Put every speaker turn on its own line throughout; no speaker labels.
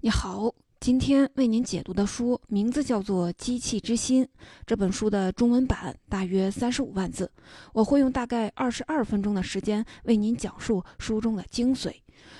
你好，今天为您解读的书名字叫做《机器之心》。这本书的中文版大约三十五万字，我会用大概二十二分钟的时间为您讲述书中的精髓。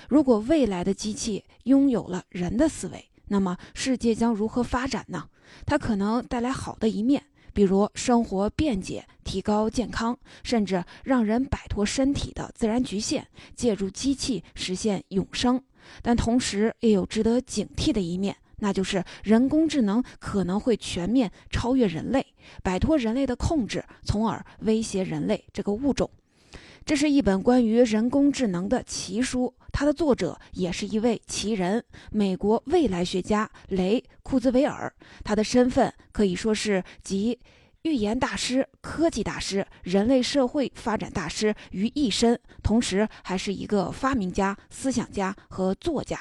如果未来的机器拥有了人的思维，那么世界将如何发展呢？它可能带来好的一面，比如生活便捷、提高健康，甚至让人摆脱身体的自然局限，借助机器实现永生。但同时也有值得警惕的一面，那就是人工智能可能会全面超越人类，摆脱人类的控制，从而威胁人类这个物种。这是一本关于人工智能的奇书，它的作者也是一位奇人——美国未来学家雷库兹韦尔。他的身份可以说是集预言大师、科技大师、人类社会发展大师于一身，同时还是一个发明家、思想家和作家。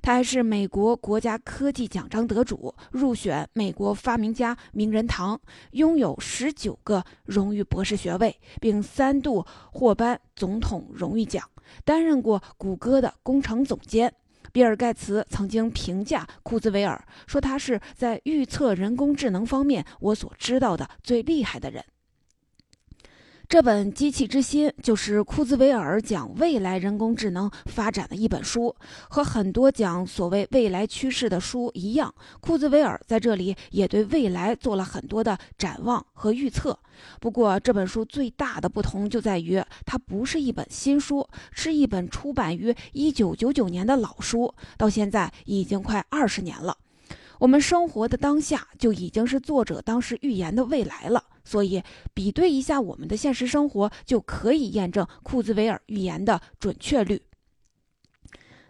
他还是美国国家科技奖章得主，入选美国发明家名人堂，拥有十九个荣誉博士学位，并三度获颁总统荣誉奖，担任过谷歌的工程总监。比尔·盖茨曾经评价库兹韦尔说：“他是在预测人工智能方面我所知道的最厉害的人。”这本《机器之心》就是库兹韦尔讲未来人工智能发展的一本书。和很多讲所谓未来趋势的书一样，库兹韦尔在这里也对未来做了很多的展望和预测。不过，这本书最大的不同就在于，它不是一本新书，是一本出版于1999年的老书，到现在已经快二十年了。我们生活的当下就已经是作者当时预言的未来了。所以，比对一下我们的现实生活，就可以验证库兹韦尔预言的准确率。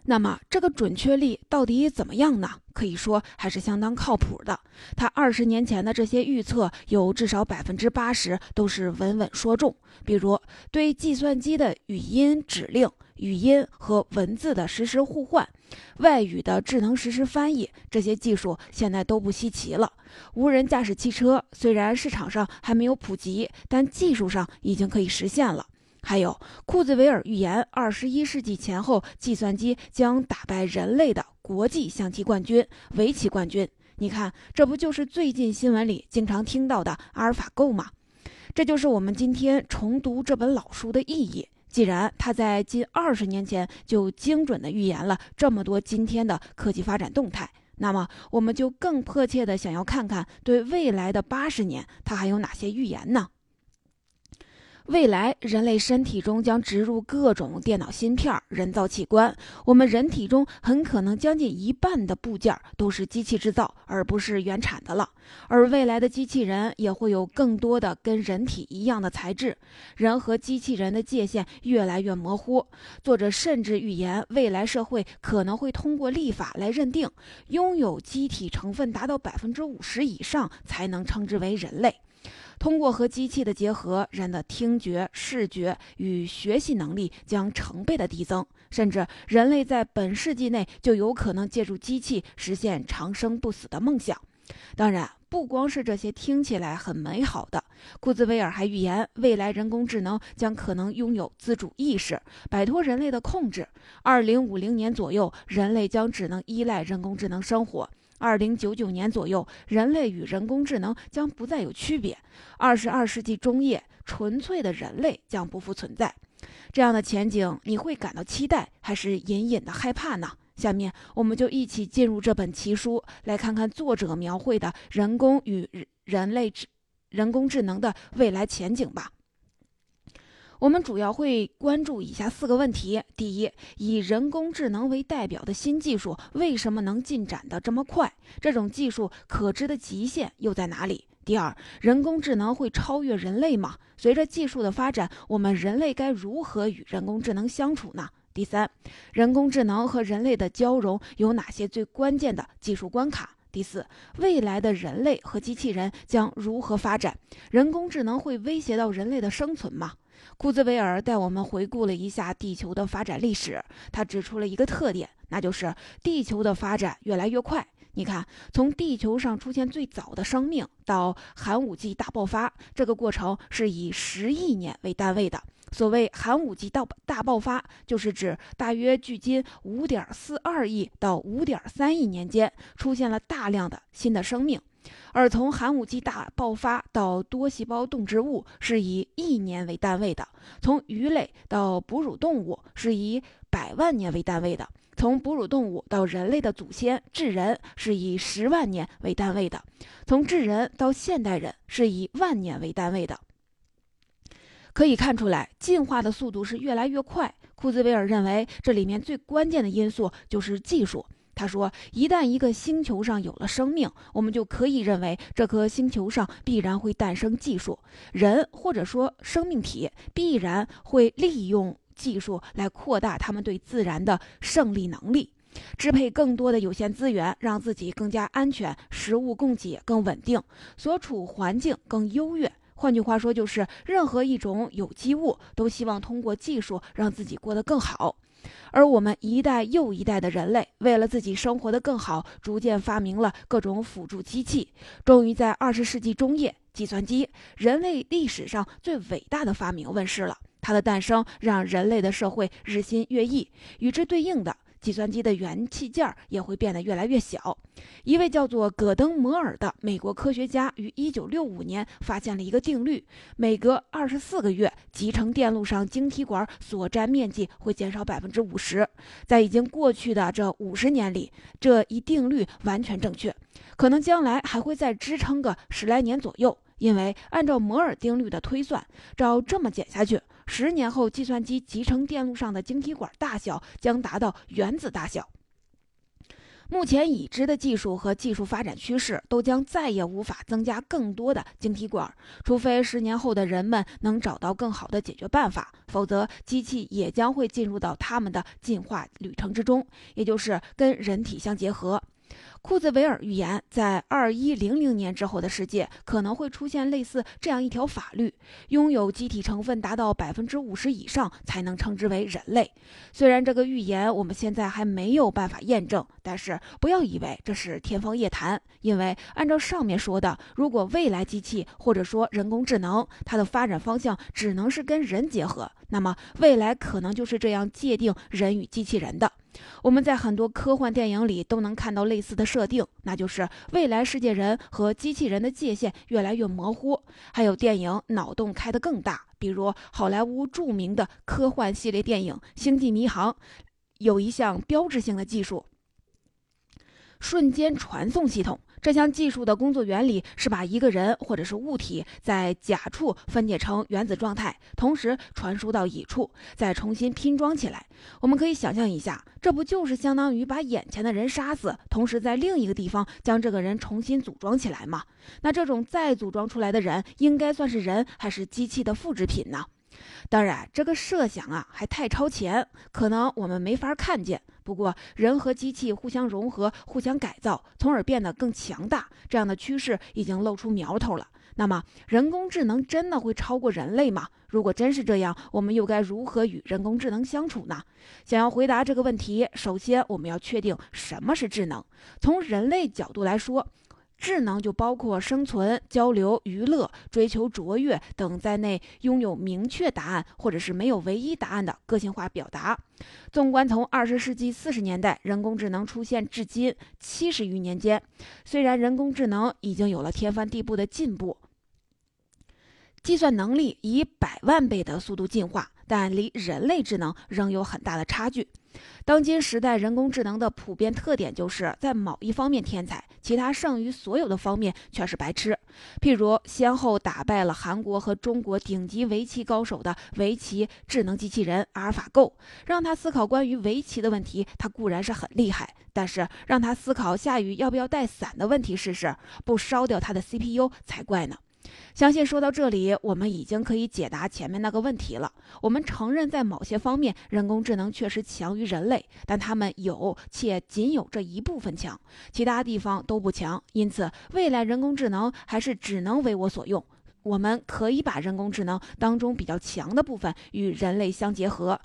那么，这个准确率到底怎么样呢？可以说还是相当靠谱的。他二十年前的这些预测，有至少百分之八十都是稳稳说中。比如，对计算机的语音指令、语音和文字的实时互换、外语的智能实时翻译，这些技术现在都不稀奇了。无人驾驶汽车虽然市场上还没有普及，但技术上已经可以实现了。还有库兹韦尔预言，二十一世纪前后，计算机将打败人类的国际象棋冠军、围棋冠军。你看，这不就是最近新闻里经常听到的阿尔法狗吗？这就是我们今天重读这本老书的意义。既然他在近二十年前就精准的预言了这么多今天的科技发展动态，那么我们就更迫切的想要看看，对未来的八十年，他还有哪些预言呢？未来人类身体中将植入各种电脑芯片、人造器官，我们人体中很可能将近一半的部件都是机器制造，而不是原产的了。而未来的机器人也会有更多的跟人体一样的材质，人和机器人的界限越来越模糊。作者甚至预言，未来社会可能会通过立法来认定，拥有机体成分达到百分之五十以上才能称之为人类。通过和机器的结合，人的听觉、视觉与学习能力将成倍的递增，甚至人类在本世纪内就有可能借助机器实现长生不死的梦想。当然，不光是这些听起来很美好的，库兹韦尔还预言，未来人工智能将可能拥有自主意识，摆脱人类的控制。二零五零年左右，人类将只能依赖人工智能生活。二零九九年左右，人类与人工智能将不再有区别。二十二世纪中叶，纯粹的人类将不复存在。这样的前景，你会感到期待，还是隐隐的害怕呢？下面，我们就一起进入这本奇书，来看看作者描绘的人工与人类智人工智能的未来前景吧。我们主要会关注以下四个问题：第一，以人工智能为代表的新技术为什么能进展得这么快？这种技术可知的极限又在哪里？第二，人工智能会超越人类吗？随着技术的发展，我们人类该如何与人工智能相处呢？第三，人工智能和人类的交融有哪些最关键的技术关卡？第四，未来的人类和机器人将如何发展？人工智能会威胁到人类的生存吗？库兹韦尔带我们回顾了一下地球的发展历史，他指出了一个特点，那就是地球的发展越来越快，你看，从地球上出现最早的生命到寒武纪大爆发，这个过程是以十亿年为单位的。所谓寒武纪到大爆发，就是指大约距今五点四二亿到五点三亿年间，出现了大量的新的生命。而从寒武纪大爆发到多细胞动植物是以亿年为单位的，从鱼类到哺乳动物是以百万年为单位的，从哺乳动物到人类的祖先智人是以十万年为单位的，从智人到现代人是以万年为单位的。可以看出来，进化的速度是越来越快。库兹韦尔认为，这里面最关键的因素就是技术。他说：“一旦一个星球上有了生命，我们就可以认为这颗星球上必然会诞生技术，人或者说生命体必然会利用技术来扩大他们对自然的胜利能力，支配更多的有限资源，让自己更加安全，食物供给更稳定，所处环境更优越。换句话说，就是任何一种有机物都希望通过技术让自己过得更好。”而我们一代又一代的人类，为了自己生活的更好，逐渐发明了各种辅助机器。终于在二十世纪中叶，计算机——人类历史上最伟大的发明——问世了。它的诞生让人类的社会日新月异。与之对应的。计算机的元器件也会变得越来越小。一位叫做戈登摩尔的美国科学家于1965年发现了一个定律：每隔24个月，集成电路上晶体管所占面积会减少50%。在已经过去的这50年里，这一定律完全正确，可能将来还会再支撑个十来年左右。因为按照摩尔定律的推算，照这么减下去。十年后，计算机集成电路上的晶体管大小将达到原子大小。目前已知的技术和技术发展趋势都将再也无法增加更多的晶体管，除非十年后的人们能找到更好的解决办法，否则机器也将会进入到他们的进化旅程之中，也就是跟人体相结合。库兹韦尔预言，在二一零零年之后的世界可能会出现类似这样一条法律：拥有机体成分达到百分之五十以上才能称之为人类。虽然这个预言我们现在还没有办法验证，但是不要以为这是天方夜谭，因为按照上面说的，如果未来机器或者说人工智能它的发展方向只能是跟人结合，那么未来可能就是这样界定人与机器人的。我们在很多科幻电影里都能看到类似的设定，那就是未来世界人和机器人的界限越来越模糊。还有电影脑洞开得更大，比如好莱坞著名的科幻系列电影《星际迷航》，有一项标志性的技术——瞬间传送系统。这项技术的工作原理是把一个人或者是物体在甲处分解成原子状态，同时传输到乙处，再重新拼装起来。我们可以想象一下，这不就是相当于把眼前的人杀死，同时在另一个地方将这个人重新组装起来吗？那这种再组装出来的人，应该算是人还是机器的复制品呢？当然，这个设想啊还太超前，可能我们没法看见。不过，人和机器互相融合、互相改造，从而变得更强大，这样的趋势已经露出苗头了。那么，人工智能真的会超过人类吗？如果真是这样，我们又该如何与人工智能相处呢？想要回答这个问题，首先我们要确定什么是智能。从人类角度来说，智能就包括生存、交流、娱乐、追求卓越等在内，拥有明确答案或者是没有唯一答案的个性化表达。纵观从二十世纪四十年代人工智能出现至今七十余年间，虽然人工智能已经有了天翻地覆的进步，计算能力以百万倍的速度进化，但离人类智能仍有很大的差距。当今时代，人工智能的普遍特点就是在某一方面天才，其他剩余所有的方面却是白痴。譬如，先后打败了韩国和中国顶级围棋高手的围棋智能机器人阿尔法 Go，让他思考关于围棋的问题，他固然是很厉害，但是让他思考下雨要不要带伞的问题试试，不烧掉他的 CPU 才怪呢。相信说到这里，我们已经可以解答前面那个问题了。我们承认，在某些方面，人工智能确实强于人类，但他们有且仅有这一部分强，其他地方都不强。因此，未来人工智能还是只能为我所用。我们可以把人工智能当中比较强的部分与人类相结合，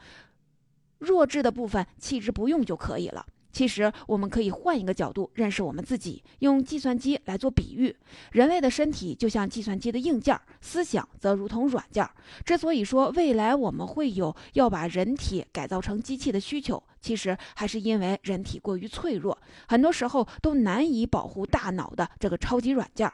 弱智的部分弃之不用就可以了。其实，我们可以换一个角度认识我们自己，用计算机来做比喻。人类的身体就像计算机的硬件，思想则如同软件。之所以说未来我们会有要把人体改造成机器的需求，其实还是因为人体过于脆弱，很多时候都难以保护大脑的这个超级软件。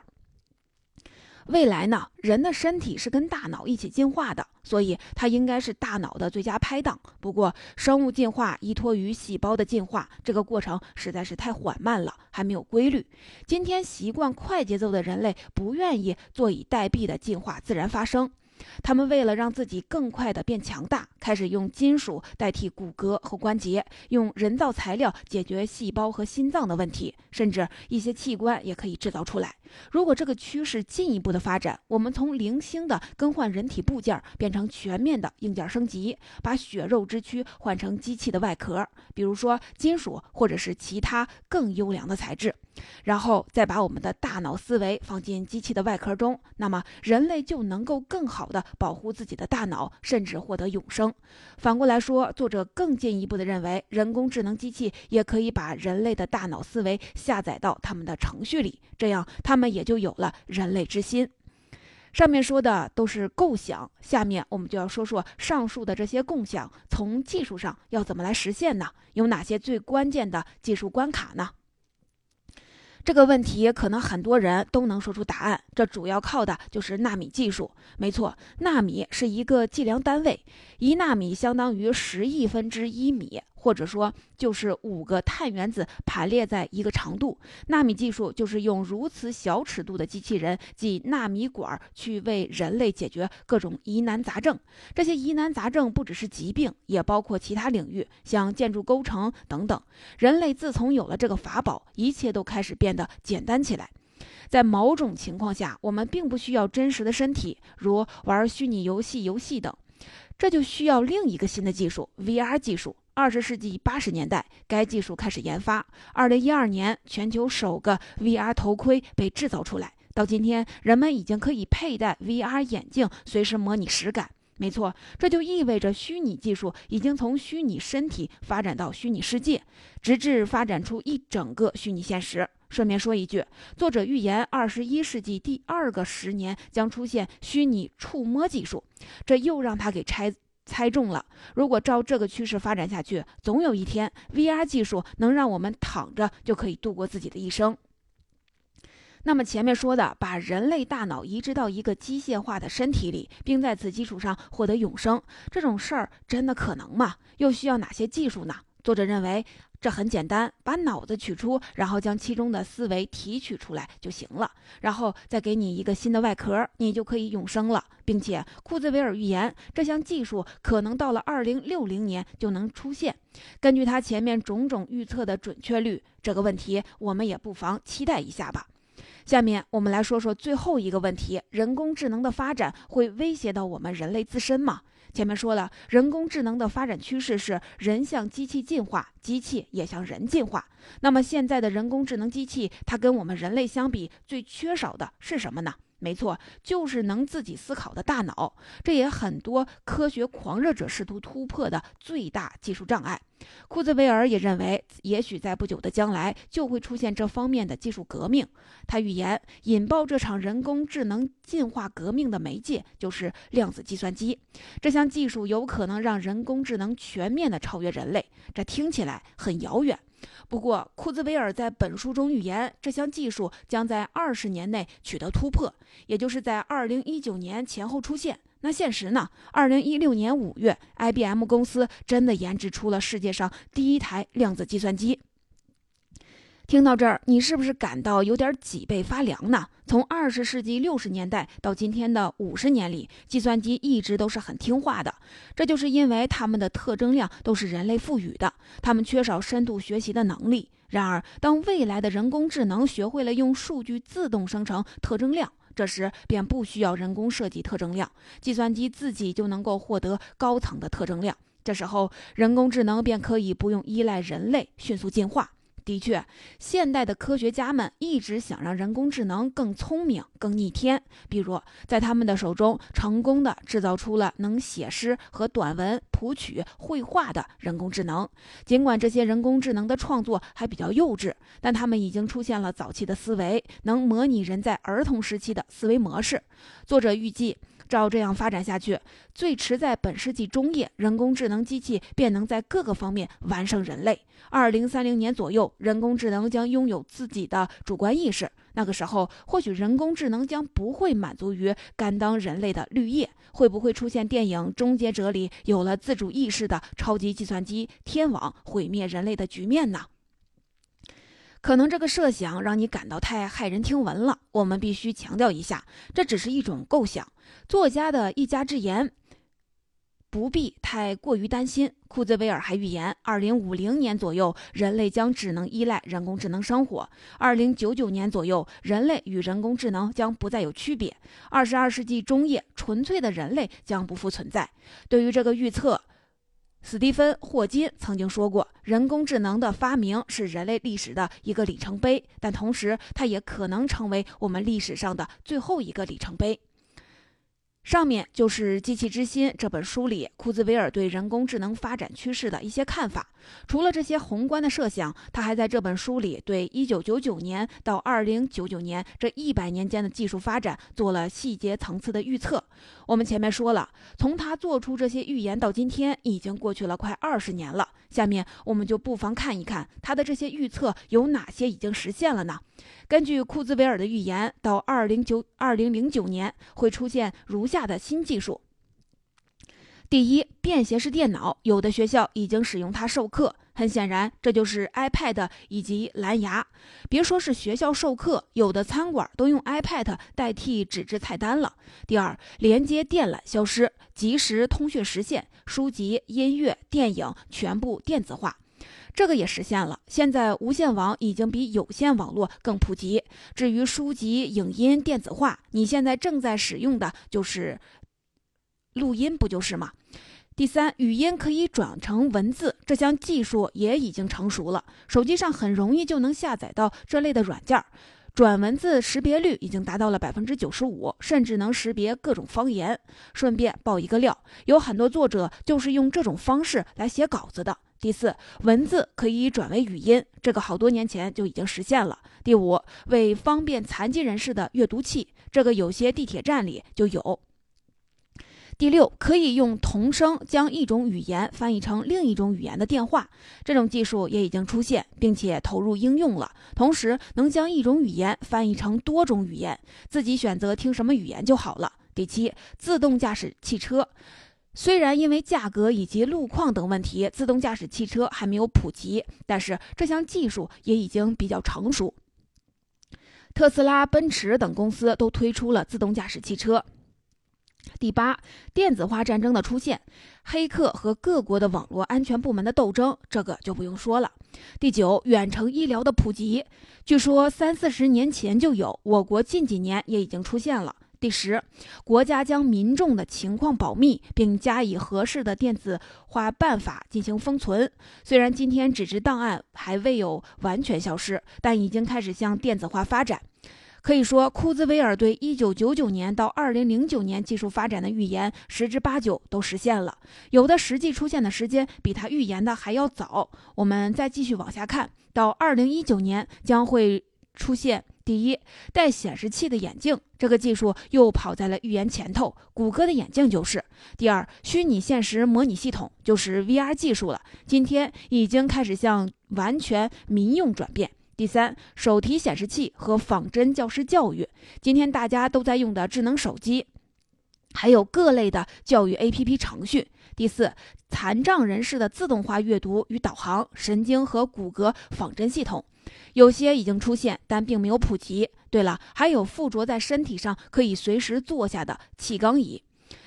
未来呢，人的身体是跟大脑一起进化的，所以它应该是大脑的最佳拍档。不过，生物进化依托于细胞的进化，这个过程实在是太缓慢了，还没有规律。今天习惯快节奏的人类，不愿意坐以待毙的进化自然发生。他们为了让自己更快地变强大，开始用金属代替骨骼和关节，用人造材料解决细胞和心脏的问题，甚至一些器官也可以制造出来。如果这个趋势进一步的发展，我们从零星的更换人体部件变成全面的硬件升级，把血肉之躯换成机器的外壳，比如说金属或者是其他更优良的材质。然后再把我们的大脑思维放进机器的外壳中，那么人类就能够更好的保护自己的大脑，甚至获得永生。反过来说，作者更进一步的认为，人工智能机器也可以把人类的大脑思维下载到他们的程序里，这样他们也就有了人类之心。上面说的都是构想，下面我们就要说说上述的这些共享从技术上要怎么来实现呢？有哪些最关键的技术关卡呢？这个问题可能很多人都能说出答案，这主要靠的就是纳米技术。没错，纳米是一个计量单位，一纳米相当于十亿分之一米。或者说，就是五个碳原子排列在一个长度。纳米技术就是用如此小尺度的机器人，即纳米管，去为人类解决各种疑难杂症。这些疑难杂症不只是疾病，也包括其他领域，像建筑工程等等。人类自从有了这个法宝，一切都开始变得简单起来。在某种情况下，我们并不需要真实的身体，如玩虚拟游戏游戏等，这就需要另一个新的技术 ——VR 技术。二十世纪八十年代，该技术开始研发。二零一二年，全球首个 VR 头盔被制造出来。到今天，人们已经可以佩戴 VR 眼镜，随时模拟实感。没错，这就意味着虚拟技术已经从虚拟身体发展到虚拟世界，直至发展出一整个虚拟现实。顺便说一句，作者预言二十一世纪第二个十年将出现虚拟触摸技术，这又让他给拆。猜中了。如果照这个趋势发展下去，总有一天，VR 技术能让我们躺着就可以度过自己的一生。那么前面说的，把人类大脑移植到一个机械化的身体里，并在此基础上获得永生，这种事儿真的可能吗？又需要哪些技术呢？作者认为。这很简单，把脑子取出，然后将其中的思维提取出来就行了，然后再给你一个新的外壳，你就可以永生了。并且库兹韦尔预言，这项技术可能到了二零六零年就能出现。根据他前面种种预测的准确率，这个问题我们也不妨期待一下吧。下面我们来说说最后一个问题：人工智能的发展会威胁到我们人类自身吗？前面说了，人工智能的发展趋势是人向机器进化，机器也向人进化。那么现在的人工智能机器，它跟我们人类相比，最缺少的是什么呢？没错，就是能自己思考的大脑。这也很多科学狂热者试图突破的最大技术障碍。库兹韦尔也认为，也许在不久的将来就会出现这方面的技术革命。他预言，引爆这场人工智能进化革命的媒介就是量子计算机。这项技术有可能让人工智能全面的超越人类。这听起来很遥远。不过，库兹韦尔在本书中预言，这项技术将在二十年内取得突破，也就是在二零一九年前后出现。那现实呢？二零一六年五月，IBM 公司真的研制出了世界上第一台量子计算机。听到这儿，你是不是感到有点脊背发凉呢？从二十世纪六十年代到今天的五十年里，计算机一直都是很听话的，这就是因为它们的特征量都是人类赋予的，它们缺少深度学习的能力。然而，当未来的人工智能学会了用数据自动生成特征量，这时便不需要人工设计特征量，计算机自己就能够获得高层的特征量。这时候，人工智能便可以不用依赖人类迅速进化。的确，现代的科学家们一直想让人工智能更聪明、更逆天。比如，在他们的手中，成功的制造出了能写诗和短文、谱曲、绘画的人工智能。尽管这些人工智能的创作还比较幼稚，但他们已经出现了早期的思维，能模拟人在儿童时期的思维模式。作者预计。照这样发展下去，最迟在本世纪中叶，人工智能机器便能在各个方面完胜人类。二零三零年左右，人工智能将拥有自己的主观意识。那个时候，或许人工智能将不会满足于甘当人类的绿叶。会不会出现电影《终结者》里有了自主意识的超级计算机天网毁灭人类的局面呢？可能这个设想让你感到太骇人听闻了。我们必须强调一下，这只是一种构想，作家的一家之言，不必太过于担心。库兹韦尔还预言，二零五零年左右，人类将只能依赖人工智能生活；二零九九年左右，人类与人工智能将不再有区别；二十二世纪中叶，纯粹的人类将不复存在。对于这个预测，斯蒂芬·霍金曾经说过：“人工智能的发明是人类历史的一个里程碑，但同时，它也可能成为我们历史上的最后一个里程碑。”上面就是《机器之心》这本书里库兹韦尔对人工智能发展趋势的一些看法。除了这些宏观的设想，他还在这本书里对1999年到2099年这一百年间的技术发展做了细节层次的预测。我们前面说了，从他做出这些预言到今天，已经过去了快二十年了。下面我们就不妨看一看他的这些预测有哪些已经实现了呢？根据库兹韦尔的预言，到二零九二零零九年会出现如下的新技术：第一，便携式电脑，有的学校已经使用它授课。很显然，这就是 iPad 以及蓝牙。别说是学校授课，有的餐馆都用 iPad 代替纸质菜单了。第二，连接电缆消失，即时通讯实现，书籍、音乐、电影全部电子化。这个也实现了。现在无线网已经比有线网络更普及。至于书籍、影音电子化，你现在正在使用的就是录音，不就是吗？第三，语音可以转成文字，这项技术也已经成熟了。手机上很容易就能下载到这类的软件儿，转文字识别率已经达到了百分之九十五，甚至能识别各种方言。顺便爆一个料，有很多作者就是用这种方式来写稿子的。第四，文字可以转为语音，这个好多年前就已经实现了。第五，为方便残疾人士的阅读器，这个有些地铁站里就有。第六，可以用同声将一种语言翻译成另一种语言的电话，这种技术也已经出现，并且投入应用了。同时，能将一种语言翻译成多种语言，自己选择听什么语言就好了。第七，自动驾驶汽车。虽然因为价格以及路况等问题，自动驾驶汽车还没有普及，但是这项技术也已经比较成熟。特斯拉、奔驰等公司都推出了自动驾驶汽车。第八，电子化战争的出现，黑客和各国的网络安全部门的斗争，这个就不用说了。第九，远程医疗的普及，据说三四十年前就有，我国近几年也已经出现了。第十，国家将民众的情况保密，并加以合适的电子化办法进行封存。虽然今天纸质档案还未有完全消失，但已经开始向电子化发展。可以说，库兹韦尔对1999年到2009年技术发展的预言，十之八九都实现了。有的实际出现的时间比他预言的还要早。我们再继续往下看，到2019年将会出现。第一，带显示器的眼镜，这个技术又跑在了预言前头。谷歌的眼镜就是。第二，虚拟现实模拟系统就是 VR 技术了，今天已经开始向完全民用转变。第三，手提显示器和仿真教师教育，今天大家都在用的智能手机，还有各类的教育 APP 程序。第四，残障人士的自动化阅读与导航，神经和骨骼仿真系统。有些已经出现，但并没有普及。对了，还有附着在身体上可以随时坐下的气缸椅。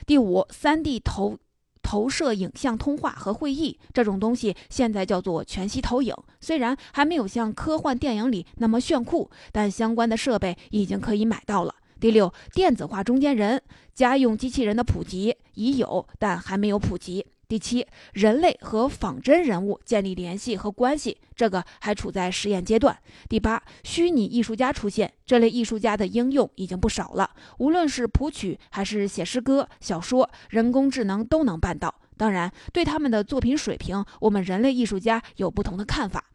第五，3D 投投射影像通话和会议这种东西，现在叫做全息投影。虽然还没有像科幻电影里那么炫酷，但相关的设备已经可以买到了。第六，电子化中间人，家用机器人的普及已有，但还没有普及。第七，人类和仿真人物建立联系和关系，这个还处在实验阶段。第八，虚拟艺术家出现，这类艺术家的应用已经不少了，无论是谱曲还是写诗歌、小说，人工智能都能办到。当然，对他们的作品水平，我们人类艺术家有不同的看法。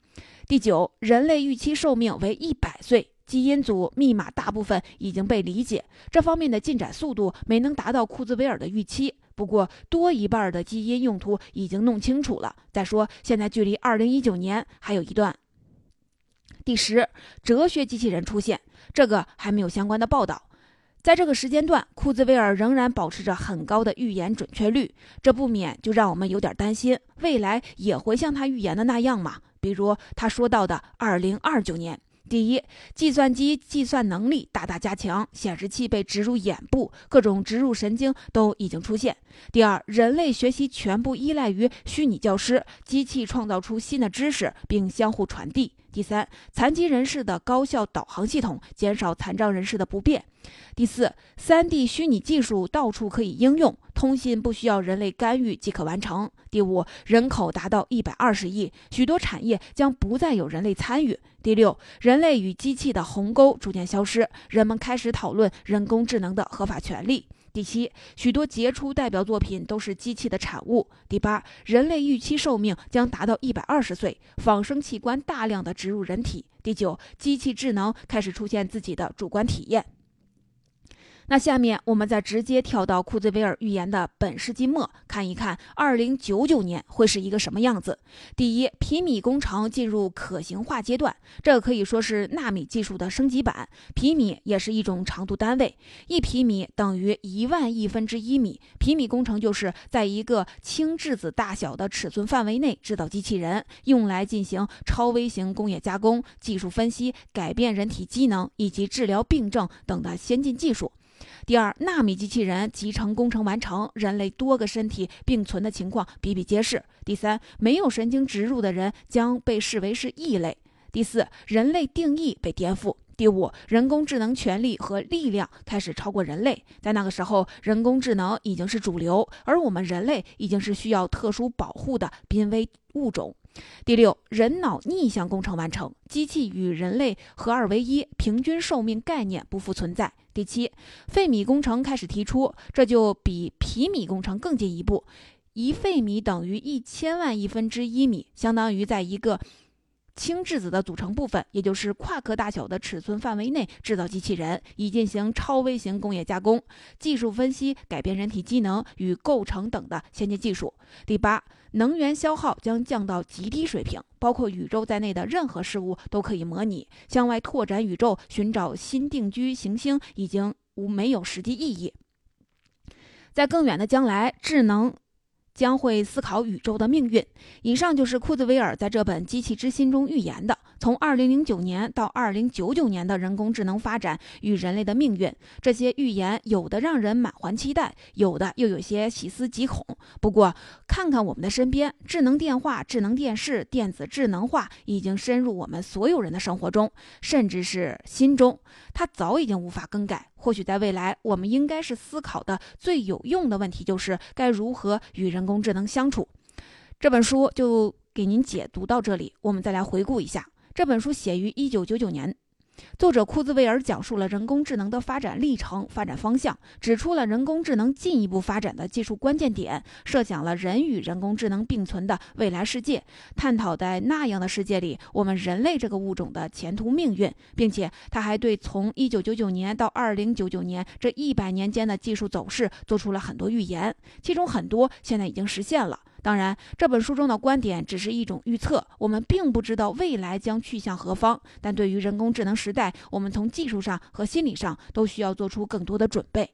第九，人类预期寿命为一百岁。基因组密码大部分已经被理解，这方面的进展速度没能达到库兹韦尔的预期。不过，多一半的基因用途已经弄清楚了。再说，现在距离二零一九年还有一段。第十，哲学机器人出现，这个还没有相关的报道。在这个时间段，库兹韦尔仍然保持着很高的预言准确率，这不免就让我们有点担心，未来也会像他预言的那样吗？比如他说到的二零二九年。第一，计算机计算能力大大加强，显示器被植入眼部，各种植入神经都已经出现。第二，人类学习全部依赖于虚拟教师，机器创造出新的知识并相互传递。第三，残疾人士的高效导航系统减少残障人士的不便。第四，3D 虚拟技术到处可以应用，通信不需要人类干预即可完成。第五，人口达到一百二十亿，许多产业将不再有人类参与。第六，人类与机器的鸿沟逐渐消失，人们开始讨论人工智能的合法权利。第七，许多杰出代表作品都是机器的产物。第八，人类预期寿命将达到一百二十岁，仿生器官大量的植入人体。第九，机器智能开始出现自己的主观体验。那下面我们再直接跳到库兹韦尔预言的本世纪末，看一看二零九九年会是一个什么样子。第一，皮米工程进入可行化阶段，这可以说是纳米技术的升级版。皮米也是一种长度单位，一皮米等于一万亿分之一米。皮米工程就是在一个轻质子大小的尺寸范围内制造机器人，用来进行超微型工业加工、技术分析、改变人体机能以及治疗病症等的先进技术。第二，纳米机器人集成工程完成，人类多个身体并存的情况比比皆是。第三，没有神经植入的人将被视为是异类。第四，人类定义被颠覆。第五，人工智能权力和力量开始超过人类，在那个时候，人工智能已经是主流，而我们人类已经是需要特殊保护的濒危物种。第六，人脑逆向工程完成，机器与人类合二为一，平均寿命概念不复存在。第七，费米工程开始提出，这就比皮米工程更进一步，一费米等于一千万亿分之一米，相当于在一个。轻质子的组成部分，也就是夸克大小的尺寸范围内制造机器人，以进行超微型工业加工、技术分析、改变人体机能与构成等的先进技术。第八，能源消耗将降到极低水平，包括宇宙在内的任何事物都可以模拟。向外拓展宇宙，寻找新定居行星已经无没有实际意义。在更远的将来，智能。将会思考宇宙的命运。以上就是库兹韦尔在这本《机器之心》中预言的，从2009年到2099年的人工智能发展与人类的命运。这些预言有的让人满怀期待，有的又有些细思极恐。不过，看看我们的身边，智能电话、智能电视、电子智能化已经深入我们所有人的生活中，甚至是心中，它早已经无法更改。或许在未来，我们应该是思考的最有用的问题，就是该如何与人工智能相处。这本书就给您解读到这里，我们再来回顾一下，这本书写于一九九九年。作者库兹韦尔讲述了人工智能的发展历程、发展方向，指出了人工智能进一步发展的技术关键点，设想了人与人工智能并存的未来世界，探讨在那样的世界里我们人类这个物种的前途命运，并且他还对从1999年到2099年这一百年间的技术走势做出了很多预言，其中很多现在已经实现了。当然，这本书中的观点只是一种预测，我们并不知道未来将去向何方。但对于人工智能时代，我们从技术上和心理上都需要做出更多的准备。